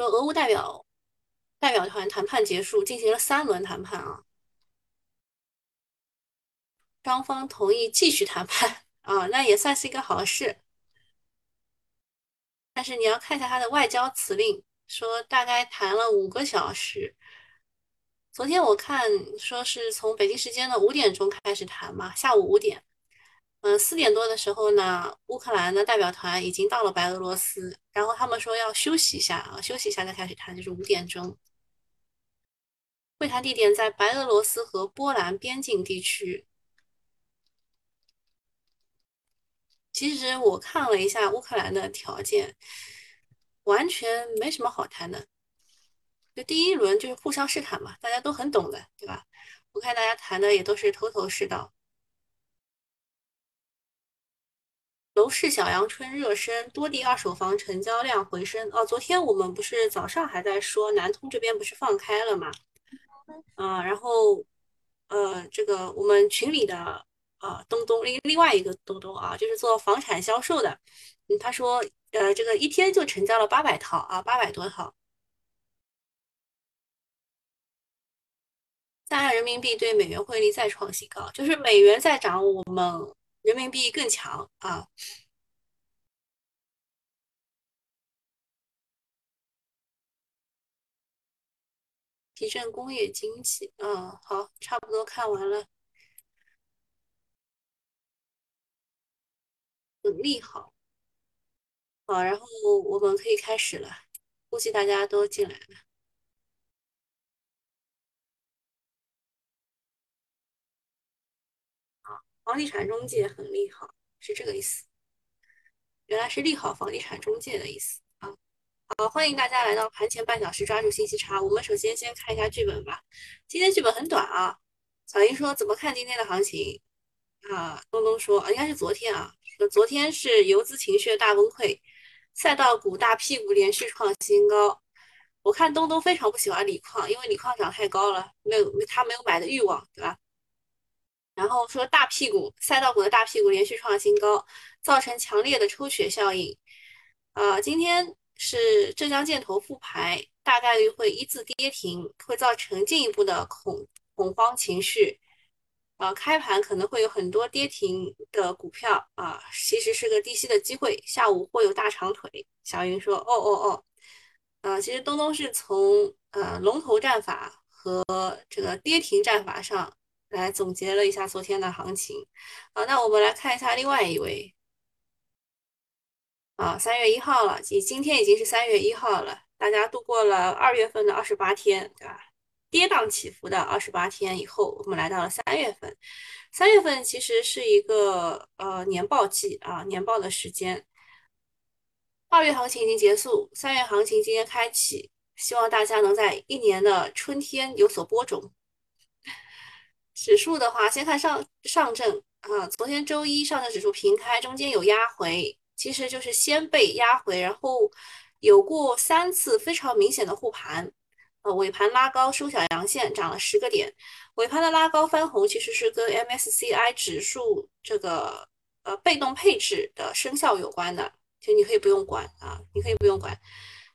说俄乌代表代表团谈判结束，进行了三轮谈判啊，双方同意继续谈判啊，那也算是一个好事。但是你要看一下他的外交辞令，说大概谈了五个小时。昨天我看说是从北京时间的五点钟开始谈嘛，下午五点。嗯，四点多的时候呢，乌克兰的代表团已经到了白俄罗斯，然后他们说要休息一下啊，休息一下再开始谈，就是五点钟。会谈地点在白俄罗斯和波兰边境地区。其实我看了一下乌克兰的条件，完全没什么好谈的。就第一轮就是互相试探嘛，大家都很懂的，对吧？我看大家谈的也都是头头是道。楼市小阳春热身，多地二手房成交量回升。哦，昨天我们不是早上还在说南通这边不是放开了嘛？啊，然后呃，这个我们群里的啊东东另另外一个东东啊，就是做房产销售的，嗯，他说呃，这个一天就成交了八百套啊，八百多套。在岸人民币对美元汇率再创新高，就是美元在涨，我们人民币更强啊。提振工业经济，嗯，好，差不多看完了，很利好，好，然后我们可以开始了，估计大家都进来了。房地产中介很利好，是这个意思。原来是利好房地产中介的意思啊！好，欢迎大家来到盘前半小时抓住信息差。我们首先先看一下剧本吧。今天剧本很短啊。小英说怎么看今天的行情啊？东东说啊应该是昨天啊，昨天是游资情绪大崩溃，赛道股大屁股连续创新高。我看东东非常不喜欢锂矿，因为锂矿涨太高了，没有他没有买的欲望，对吧？然后说大屁股赛道股的大屁股连续创新高，造成强烈的抽血效应。啊，今天是浙江建投复牌，大概率会一字跌停，会造成进一步的恐恐慌情绪。啊，开盘可能会有很多跌停的股票啊，其实是个低吸的机会。下午会有大长腿。小云说：“哦哦哦。”啊，其实东东是从呃龙头战法和这个跌停战法上。来总结了一下昨天的行情，好，那我们来看一下另外一位，啊，三月一号了，今今天已经是三月一号了，大家度过了二月份的二十八天，对吧？跌宕起伏的二十八天以后，我们来到了三月份，三月份其实是一个呃年报季啊，年报的时间，二月行情已经结束，三月行情今天开启，希望大家能在一年的春天有所播种。指数的话，先看上上证啊，昨天周一上证指数平开，中间有压回，其实就是先被压回，然后有过三次非常明显的护盘，呃，尾盘拉高收小阳线，涨了十个点，尾盘的拉高翻红其实是跟 MSCI 指数这个呃被动配置的生效有关的，其实你可以不用管啊，你可以不用管，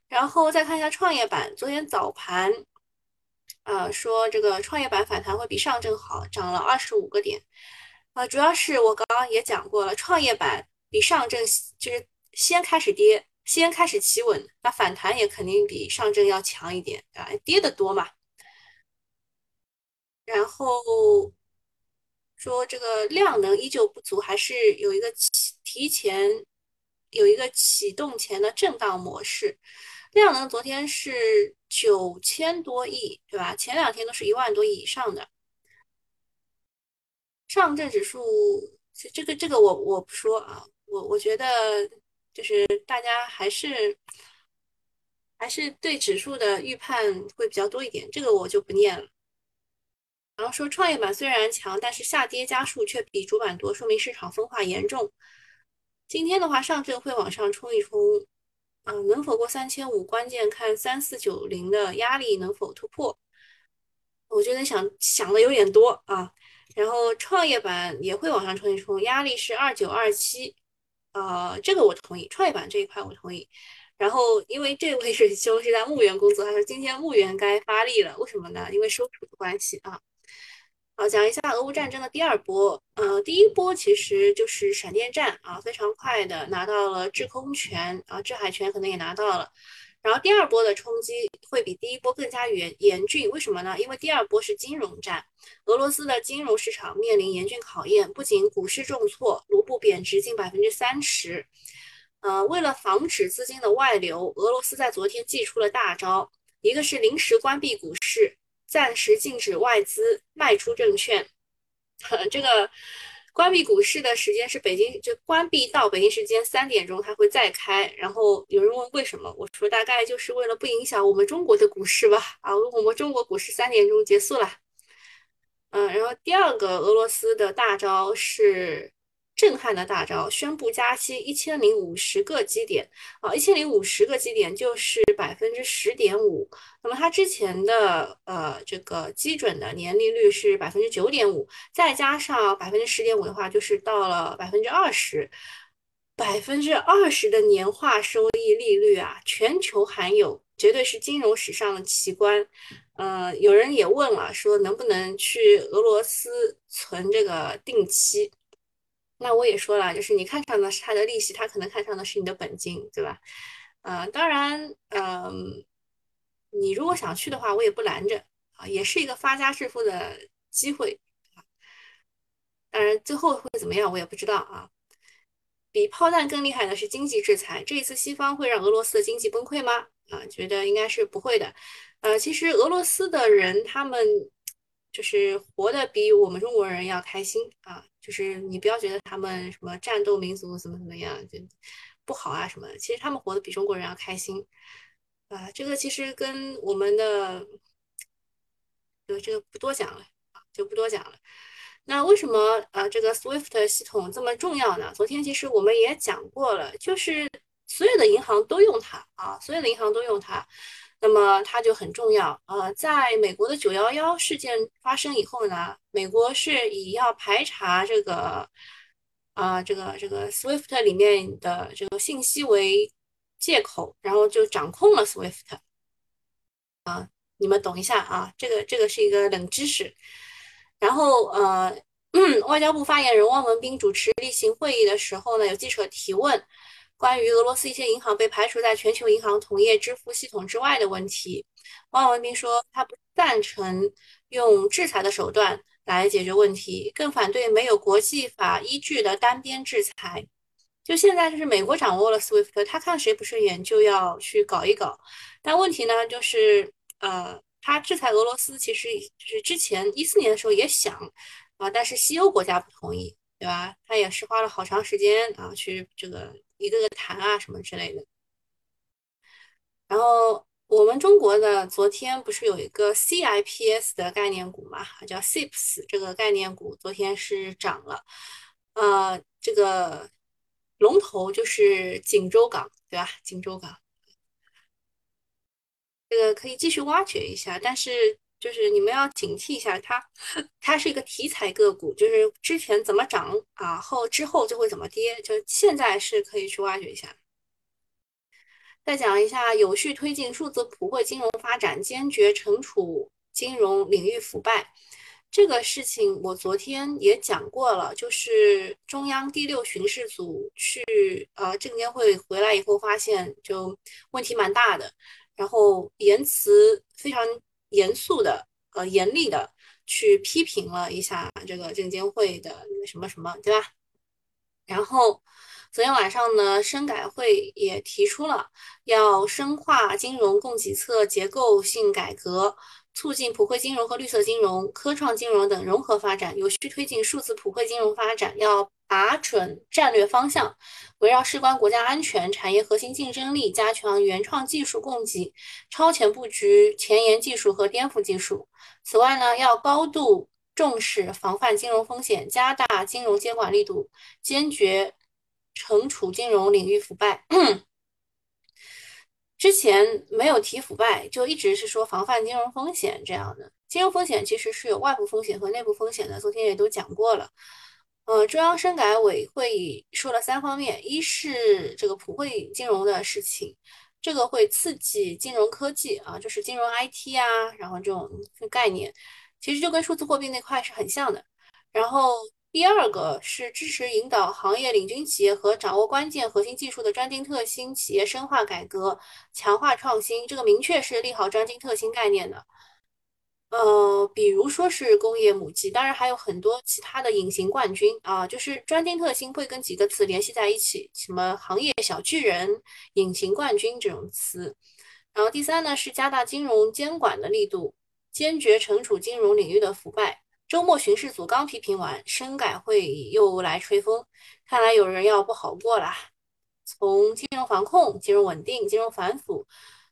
然后再看一下创业板，昨天早盘。呃，说这个创业板反弹会比上证好，涨了二十五个点。啊，主要是我刚刚也讲过了，创业板比上证就是先开始跌，先开始企稳，那反弹也肯定比上证要强一点啊，跌的多嘛。然后说这个量能依旧不足，还是有一个提前有一个启动前的震荡模式。量能昨天是九千多亿，对吧？前两天都是一万多亿以上的。上证指数，这个这个我我不说啊，我我觉得就是大家还是还是对指数的预判会比较多一点，这个我就不念了。然后说创业板虽然强，但是下跌家数却比主板多，说明市场分化严重。今天的话，上证会往上冲一冲。嗯，能否过三千五？关键看三四九零的压力能否突破。我觉得想想的有点多啊。然后创业板也会往上冲一冲，压力是二九二七。呃，这个我同意，创业板这一块我同意。然后因为这位仁 兄是在墓园工作，他说今天墓园该发力了，为什么呢？因为收储的关系啊。好，讲一下俄乌战争的第二波。呃，第一波其实就是闪电战啊，非常快的拿到了制空权啊，制海权可能也拿到了。然后第二波的冲击会比第一波更加严严峻，为什么呢？因为第二波是金融战，俄罗斯的金融市场面临严峻考验，不仅股市重挫，卢布贬值近百分之三十。呃，为了防止资金的外流，俄罗斯在昨天祭出了大招，一个是临时关闭股市。暂时禁止外资卖出证券，这个关闭股市的时间是北京就关闭到北京时间三点钟，它会再开。然后有人问为什么，我说大概就是为了不影响我们中国的股市吧。啊，我们中国股市三点钟结束了。嗯，然后第二个俄罗斯的大招是。震撼的大招，宣布加息一千零五十个基点啊，一千零五十个基点就是百分之十点五。那么它之前的呃这个基准的年利率是百分之九点五，再加上百分之十点五的话，就是到了百分之二十，百分之二十的年化收益利率啊，全球罕有，绝对是金融史上的奇观。呃，有人也问了，说能不能去俄罗斯存这个定期？那我也说了，就是你看上的是他的利息，他可能看上的是你的本金，对吧？呃，当然，嗯，你如果想去的话，我也不拦着啊，也是一个发家致富的机会啊。当然，最后会怎么样，我也不知道啊。比炮弹更厉害的是经济制裁，这一次西方会让俄罗斯的经济崩溃吗？啊，觉得应该是不会的。呃，其实俄罗斯的人他们就是活得比我们中国人要开心啊。就是你不要觉得他们什么战斗民族怎么怎么样就不好啊什么的，其实他们活得比中国人要开心啊。这个其实跟我们的，就这个不多讲了啊，就不多讲了。那为什么呃这个 SWIFT 系统这么重要呢？昨天其实我们也讲过了，就是所有的银行都用它啊，所有的银行都用它。那么它就很重要呃，在美国的九幺幺事件发生以后呢，美国是以要排查这个啊这个这个 SWIFT 里面的这个信息为借口，然后就掌控了 SWIFT 啊，你们懂一下啊，这个这个是一个冷知识。然后呃，外交部发言人汪文斌主持例行会议的时候呢，有记者提问。关于俄罗斯一些银行被排除在全球银行同业支付系统之外的问题，汪文斌说，他不赞成用制裁的手段来解决问题，更反对没有国际法依据的单边制裁。就现在，就是美国掌握了 SWIFT，他看谁不顺眼就要去搞一搞。但问题呢，就是呃，他制裁俄罗斯，其实就是之前一四年的时候也想啊，但是西欧国家不同意，对吧？他也是花了好长时间啊，去这个。一个个谈啊什么之类的，然后我们中国的昨天不是有一个 CIPS 的概念股嘛，叫 CIPS 这个概念股昨天是涨了，呃，这个龙头就是锦州港，对吧？锦州港，这个可以继续挖掘一下，但是就是你们要警惕一下它，它是一个题材个股，就是之前怎么涨啊，后之后就会怎么跌，就现在是可以去挖掘一下。再讲一下，有序推进数字普惠金融发展，坚决惩处金融领域腐败这个事情，我昨天也讲过了，就是中央第六巡视组去呃证监会回来以后，发现就问题蛮大的，然后言辞非常。严肃的，呃，严厉的去批评了一下这个证监会的什么什么，对吧？然后昨天晚上呢，深改会也提出了要深化金融供给侧结构性改革。促进普惠金融和绿色金融、科创金融等融合发展，有序推进数字普惠金融发展，要把准战略方向，围绕事关国家安全、产业核心竞争力，加强原创技术供给，超前布局前沿技术和颠覆技术。此外呢，要高度重视防范金融风险，加大金融监管力度，坚决惩处金融领域腐败。之前没有提腐败，就一直是说防范金融风险这样的。金融风险其实是有外部风险和内部风险的，昨天也都讲过了。呃，中央深改委会说了三方面：一是这个普惠金融的事情，这个会刺激金融科技啊，就是金融 IT 啊，然后这种概念，其实就跟数字货币那块是很像的。然后第二个是支持引导行业领军企业和掌握关键核心技术的专精特新企业深化改革，强化创新。这个明确是利好专精特新概念的。呃，比如说是工业母机，当然还有很多其他的隐形冠军啊，就是专精特新会跟几个词联系在一起，什么行业小巨人、隐形冠军这种词。然后第三呢是加大金融监管的力度，坚决惩处金融领域的腐败。周末巡视组刚批评完，深改会又来吹风，看来有人要不好过啦。从金融防控、金融稳定、金融反腐。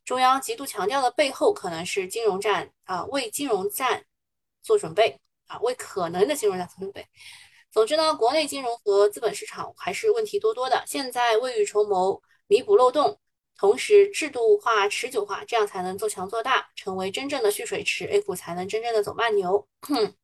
中央极度强调的背后，可能是金融战啊，为金融战做准备啊，为可能的金融战做准备。总之呢，国内金融和资本市场还是问题多多的，现在未雨绸缪，弥补漏洞，同时制度化、持久化，这样才能做强做大，成为真正的蓄水池，A 股才能真正的走慢牛。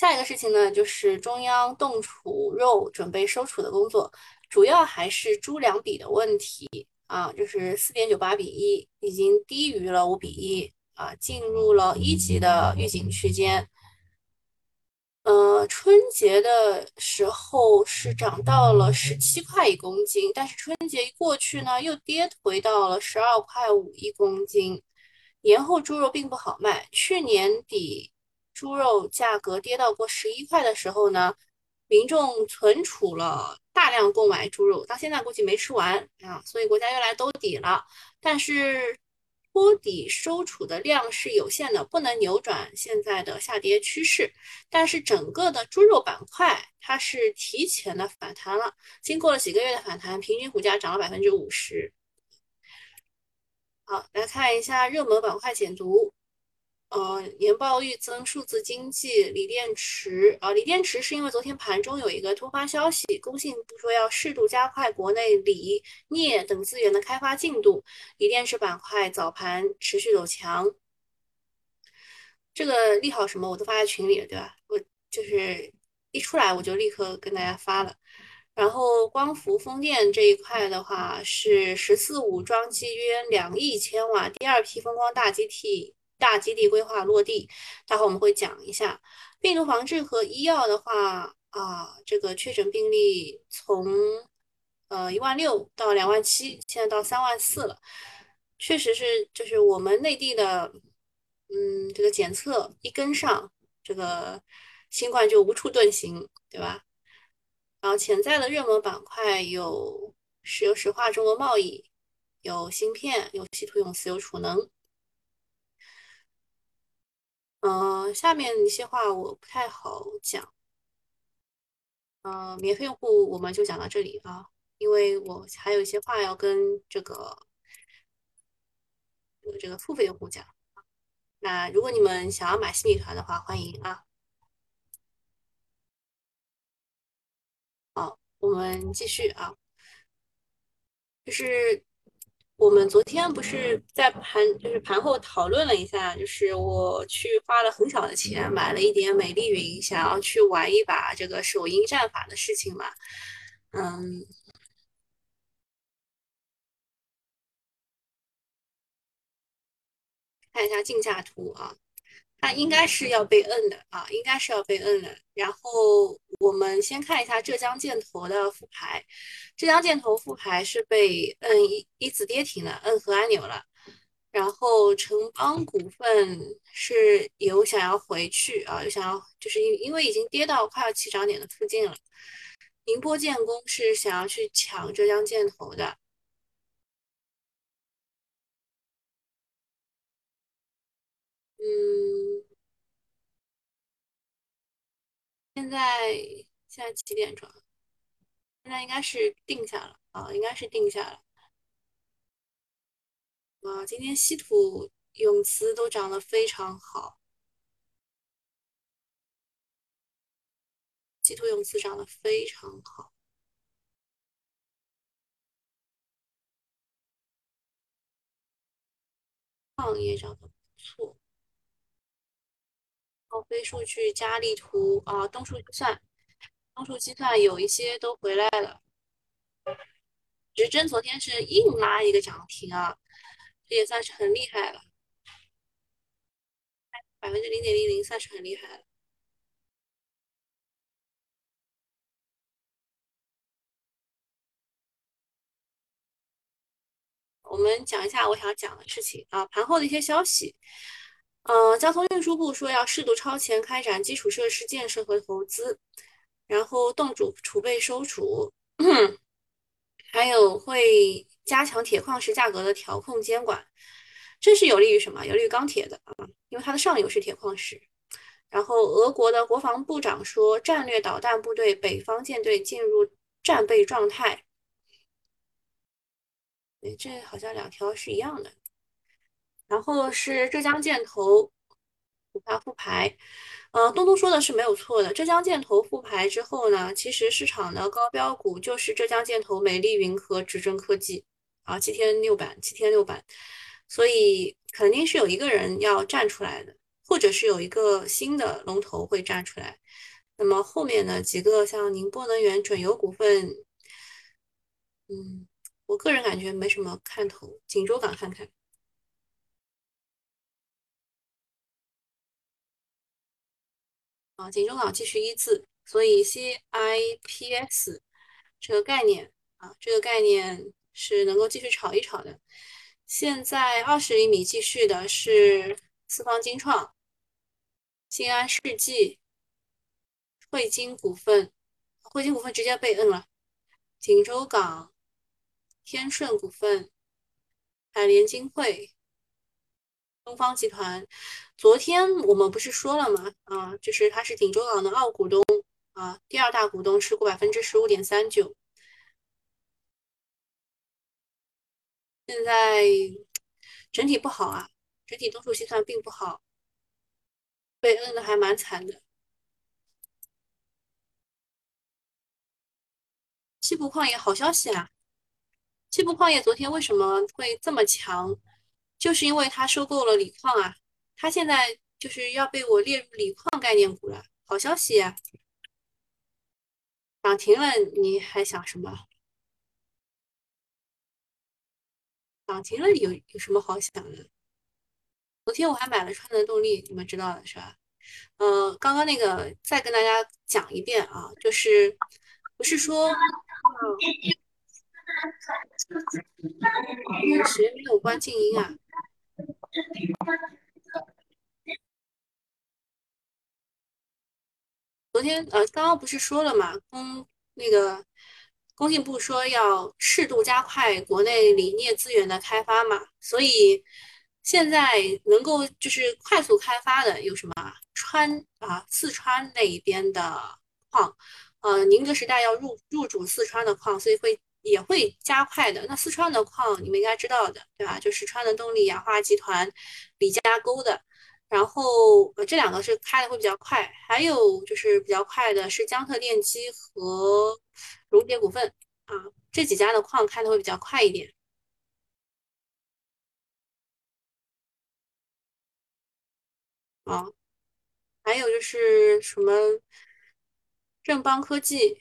下一个事情呢，就是中央冻储肉准备收储的工作，主要还是猪粮比的问题。啊，就是四点九八比一，已经低于了五比一啊，进入了一级的预警区间。呃，春节的时候是涨到了十七块一公斤，但是春节一过去呢，又跌回到了十二块五一公斤。年后猪肉并不好卖，去年底猪肉价格跌到过十一块的时候呢，民众存储了。大量购买猪肉，到现在估计没吃完啊，所以国家又来兜底了。但是托底收储的量是有限的，不能扭转现在的下跌趋势。但是整个的猪肉板块它是提前的反弹了，经过了几个月的反弹，平均股价涨了百分之五十。好，来看一下热门板块解读。呃，年报预增，数字经济，锂电池啊，锂电池是因为昨天盘中有一个突发消息，工信部说要适度加快国内锂、镍等资源的开发进度，锂电池板块早盘持续走强。这个利好什么，我都发在群里了，对吧？我就是一出来我就立刻跟大家发了。然后光伏风电这一块的话，是“十四五”装机约两亿千瓦，第二批风光大机体。大基地规划落地，待会我们会讲一下病毒防治和医药的话啊，这个确诊病例从呃一万六到两万七，现在到三万四了，确实是就是我们内地的，嗯，这个检测一跟上，这个新冠就无处遁形，对吧？然后潜在的热门板块有石油石化、中国贸易，有芯片，有稀土永磁，有储能。嗯，下面一些话我不太好讲。嗯，免费用户我们就讲到这里啊，因为我还有一些话要跟这个这个付费用户讲。那如果你们想要买新米团的话，欢迎啊。好，我们继续啊，就是。我们昨天不是在盘，就是盘后讨论了一下，就是我去花了很少的钱买了一点美丽云，想要去玩一把这个手淫战法的事情嘛。嗯，看一下竞价图啊。它应该是要被摁的啊，应该是要被摁的。然后我们先看一下浙江建投的复牌，浙江建投复牌是被摁一一字跌停了，摁核按钮了。然后城邦股份是有想要回去啊，有想要就是因因为已经跌到快要起涨点的附近了。宁波建工是想要去抢浙江建投的，嗯。现在现在几点钟？现在应该是定下了啊，应该是定下了。啊，今天稀土永磁都涨得非常好，稀土永磁涨得非常好，矿业涨得不错。高飞数据、加力图啊，东数计算，东数计算有一些都回来了。指针昨天是硬拉一个涨停啊，这也算是很厉害了，百分之零点零零算是很厉害了。我们讲一下我想讲的事情啊，盘后的一些消息。呃，交通运输部说要适度超前开展基础设施建设和投资，然后冻储储备收储，还有会加强铁矿石价格的调控监管。这是有利于什么？有利于钢铁的啊，因为它的上游是铁矿石。然后，俄国的国防部长说，战略导弹部队北方舰队进入战备状态。哎，这好像两条是一样的。然后是浙江建投股票复牌，呃，东东说的是没有错的。浙江建投复牌之后呢，其实市场的高标股就是浙江建投、美丽云和指针科技啊，七天六板，七天六板，所以肯定是有一个人要站出来的，或者是有一个新的龙头会站出来。那么后面的几个像宁波能源、准油股份，嗯。我个人感觉没什么看头，锦州港看看啊，锦州港继续一字，所以 CIPS 这个概念啊，这个概念是能够继续炒一炒的。现在二十厘米继续的是四方金创、新安世纪、汇金股份，汇金股份直接被摁了，锦州港。天顺股份、海联金汇、东方集团，昨天我们不是说了吗？啊，就是它是锦州港的二股东啊，第二大股东持股百分之十五点三九。现在整体不好啊，整体东数西算并不好，被摁的还蛮惨的。西部矿业好消息啊！西部矿业昨天为什么会这么强？就是因为它收购了锂矿啊，它现在就是要被我列入锂矿概念股了。好消息呀，涨停了，你还想什么？涨停了有有什么好想的？昨天我还买了川能动力，你们知道的是吧？呃，刚刚那个再跟大家讲一遍啊，就是不是说。谁没有关静音啊？昨天呃，刚刚不是说了嘛，工那个工信部说要适度加快国内锂镍资源的开发嘛，所以现在能够就是快速开发的有什么？川啊，四川那一边的矿，呃，宁德时代要入入主四川的矿，所以会。也会加快的。那四川的矿你们应该知道的，对吧？就是川的动力、氧化集团、李家沟的。然后呃，这两个是开的会比较快。还有就是比较快的是江特电机和熔铁股份啊，这几家的矿开的会比较快一点。啊，还有就是什么正邦科技，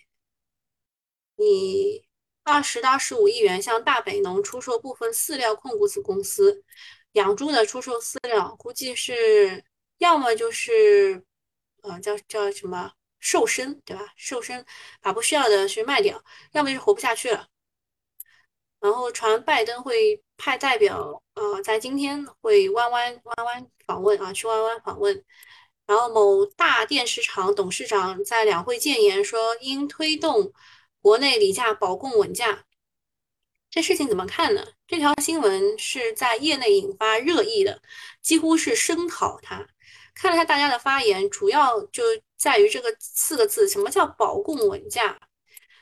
你。二十到十五亿元向大北农出售部分饲料控股子公司，养猪的出售饲料，估计是要么就是，呃，叫叫什么瘦身，对吧？瘦身，把不需要的去卖掉，要么就是活不下去了。然后传拜登会派代表，呃，在今天会弯弯弯弯访问啊，去弯弯访问。然后某大电视厂董事长在两会建言说，应推动。国内锂价保供稳价，这事情怎么看呢？这条新闻是在业内引发热议的，几乎是声讨它。看了下大家的发言，主要就在于这个四个字：什么叫保供稳价？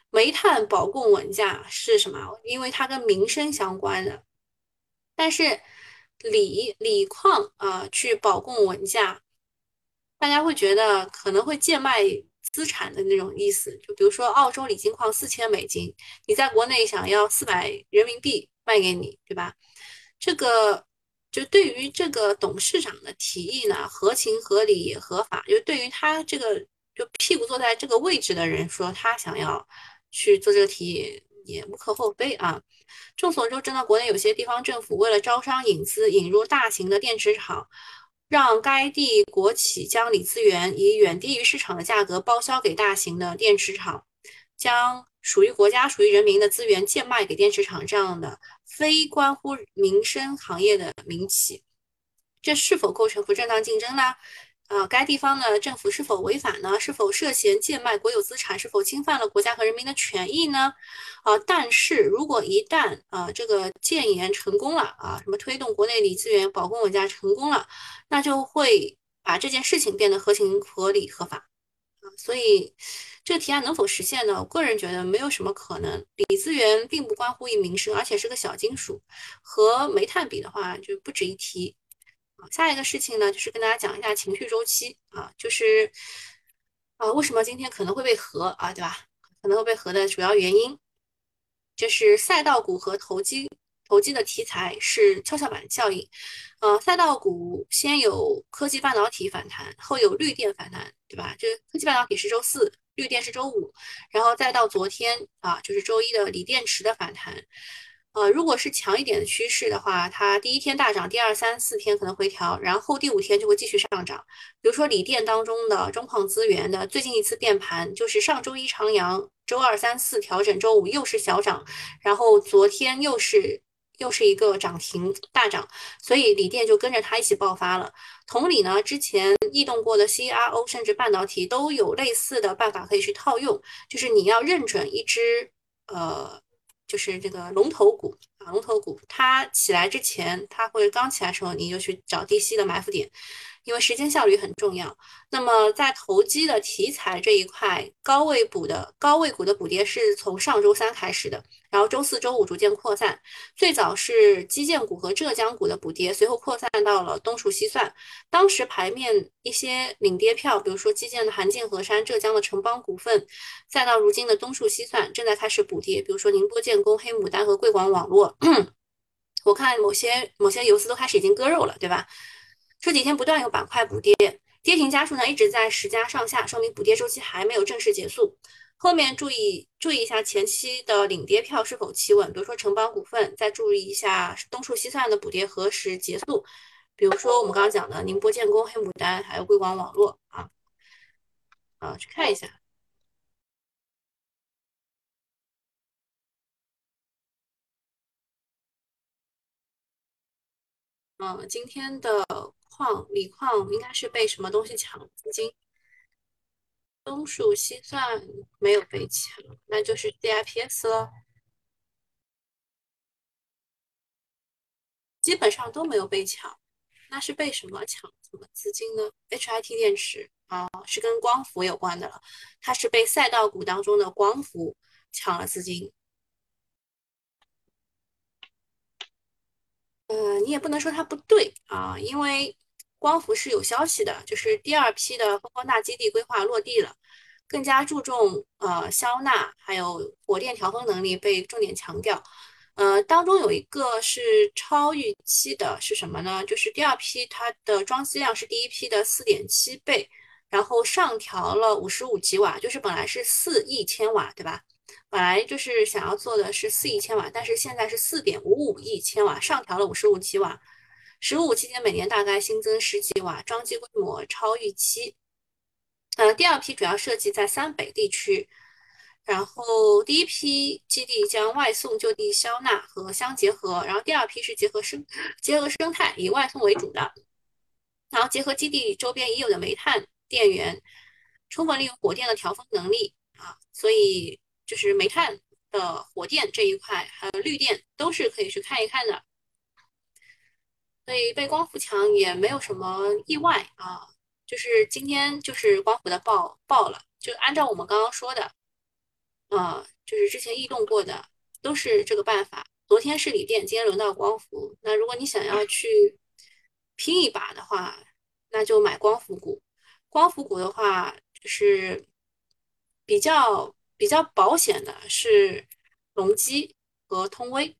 煤炭保供稳价是什么？因为它跟民生相关的。但是锂锂矿啊，去保供稳价，大家会觉得可能会贱卖。资产的那种意思，就比如说澳洲锂金矿四千美金，你在国内想要四百人民币卖给你，对吧？这个就对于这个董事长的提议呢，合情合理也合法。就对于他这个就屁股坐在这个位置的人说，他想要去做这个提议，也无可厚非啊。众所周知呢，国内有些地方政府为了招商引资，引入大型的电池厂，让该地国企将锂资源以远低于市场的价格包销给大型的电池厂，将属于国家、属于人民的资源贱卖给电池厂，这样的非关乎民生行业的民企，这是否构成不正当竞争呢？啊，该地方的政府是否违法呢？是否涉嫌贱卖国有资产？是否侵犯了国家和人民的权益呢？啊，但是如果一旦啊这个建言成功了啊，什么推动国内锂资源保供稳价成功了，那就会把这件事情变得合情合理合法。所以这个提案能否实现呢？我个人觉得没有什么可能。锂资源并不关乎于民生，而且是个小金属，和煤炭比的话就不值一提。下一个事情呢，就是跟大家讲一下情绪周期啊，就是啊，为什么今天可能会被合啊，对吧？可能会被合的主要原因，就是赛道股和投机投机的题材是跷跷板效应。呃，赛道股先有科技半导体反弹，后有绿电反弹，对吧？这科技半导体是周四，绿电是周五，然后再到昨天啊，就是周一的锂电池的反弹。呃，如果是强一点的趋势的话，它第一天大涨，第二三四天可能回调，然后第五天就会继续上涨。比如说锂电当中的中矿资源的最近一次变盘，就是上周一长阳，周二三四调整，周五又是小涨，然后昨天又是又是一个涨停大涨，所以锂电就跟着它一起爆发了。同理呢，之前异动过的 CRO 甚至半导体都有类似的办法可以去套用，就是你要认准一只呃。就是这个龙头股啊，龙头股它起来之前，它会刚起来的时候，你就去找低吸的埋伏点。因为时间效率很重要。那么在投机的题材这一块，高位补的高位股的补跌是从上周三开始的，然后周四周五逐渐扩散。最早是基建股和浙江股的补跌，随后扩散到了东数西算。当时牌面一些领跌票，比如说基建的韩进河山、浙江的城邦股份，再到如今的东数西算正在开始补跌，比如说宁波建工、黑牡丹和贵广网络。我看某些某些游资都开始已经割肉了，对吧？这几天不断有板块补跌，跌停家数呢一直在十家上下，说明补跌周期还没有正式结束。后面注意注意一下前期的领跌票是否企稳，比如说城邦股份，再注意一下东数西算的补跌何时结束。比如说我们刚刚讲的宁波建工、黑牡丹，还有贵广网络啊，啊去看一下。嗯，今天的。矿锂矿应该是被什么东西抢资金？东数西算没有被抢，那就是 DIPS 了。基本上都没有被抢，那是被什么抢什么资金呢？HIT 电池啊，是跟光伏有关的了，它是被赛道股当中的光伏抢了资金。呃，你也不能说它不对啊，因为。光伏是有消息的，就是第二批的风光大基地规划落地了，更加注重呃消纳，还有火电调峰能力被重点强调。呃，当中有一个是超预期的，是什么呢？就是第二批它的装机量是第一批的四点七倍，然后上调了五十五吉瓦，就是本来是四亿千瓦，对吧？本来就是想要做的是四亿千瓦，但是现在是四点五五亿千瓦，上调了五十五吉瓦。十五期间每年大概新增十几瓦，装机规模超预期。呃，第二批主要设计在三北地区，然后第一批基地将外送就地消纳和相结合，然后第二批是结合生结合生态，以外送为主的，然后结合基地周边已有的煤炭电源，充分利用火电的调峰能力啊，所以就是煤炭的火电这一块还有绿电都是可以去看一看的。所以被光伏强也没有什么意外啊，就是今天就是光伏的爆爆了，就按照我们刚刚说的，啊，就是之前异动过的都是这个办法。昨天是锂电，今天轮到光伏。那如果你想要去拼一把的话，那就买光伏股。光伏股的话，就是比较比较保险的是隆基和通威。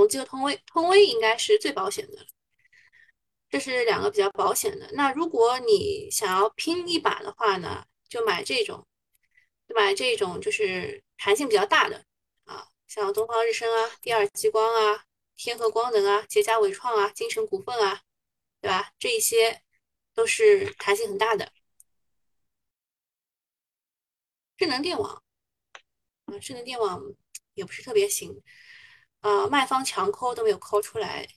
宏基和通威，通威应该是最保险的，这是两个比较保险的。那如果你想要拼一把的话呢，就买这种，就买这种就是弹性比较大的啊，像东方日升啊、第二激光啊、天合光能啊、捷佳伟创啊、金城股份啊，对吧？这一些都是弹性很大的。智能电网啊，智能电网也不是特别行，呃，卖方强抠都没有抠出来。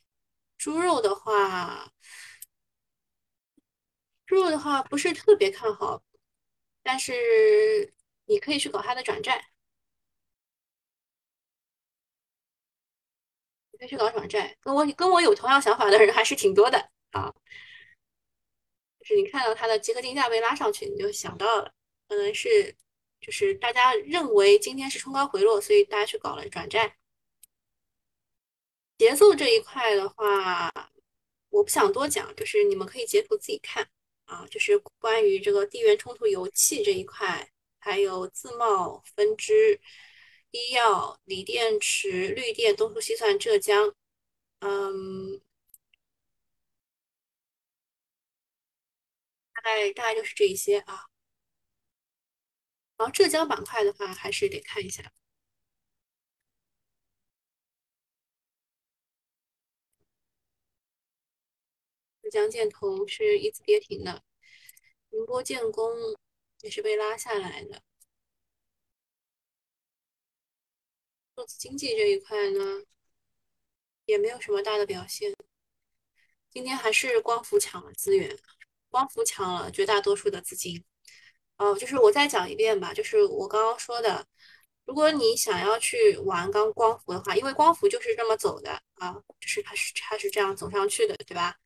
猪肉的话，猪肉的话不是特别看好，但是你可以去搞它的转债。你可以去搞转债，跟我跟我有同样想法的人还是挺多的啊。就是你看到它的集合竞价被拉上去，你就想到了，可能是就是大家认为今天是冲高回落，所以大家去搞了转债。节奏这一块的话，我不想多讲，就是你们可以截图自己看啊。就是关于这个地缘冲突、油气这一块，还有自贸分支。医药、锂电池、绿电、东数西算、浙江，嗯，大概大概就是这一些啊。然后浙江板块的话，还是得看一下。浙江建投是一字跌停的，宁波建工也是被拉下来的。数字经济这一块呢，也没有什么大的表现。今天还是光伏抢了资源，光伏抢了绝大多数的资金。哦，就是我再讲一遍吧，就是我刚刚说的，如果你想要去玩刚光伏的话，因为光伏就是这么走的啊，就是它是它是这样走上去的，对吧？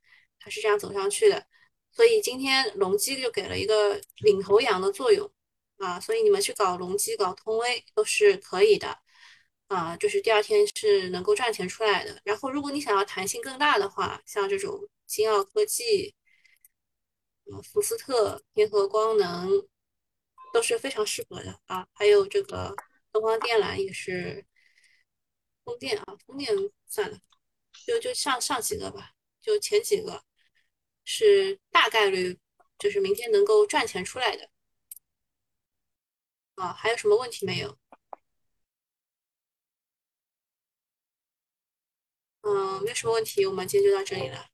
它是这样走上去的，所以今天隆基就给了一个领头羊的作用啊，所以你们去搞隆基、搞通威都是可以的。啊，就是第二天是能够赚钱出来的。然后，如果你想要弹性更大的话，像这种新奥科技、福斯特、天合光能都是非常适合的啊。还有这个东方电缆也是，风电啊，风电算了，就就上上几个吧，就前几个是大概率就是明天能够赚钱出来的。啊，还有什么问题没有？嗯，没有什么问题，我们今天就到这里了。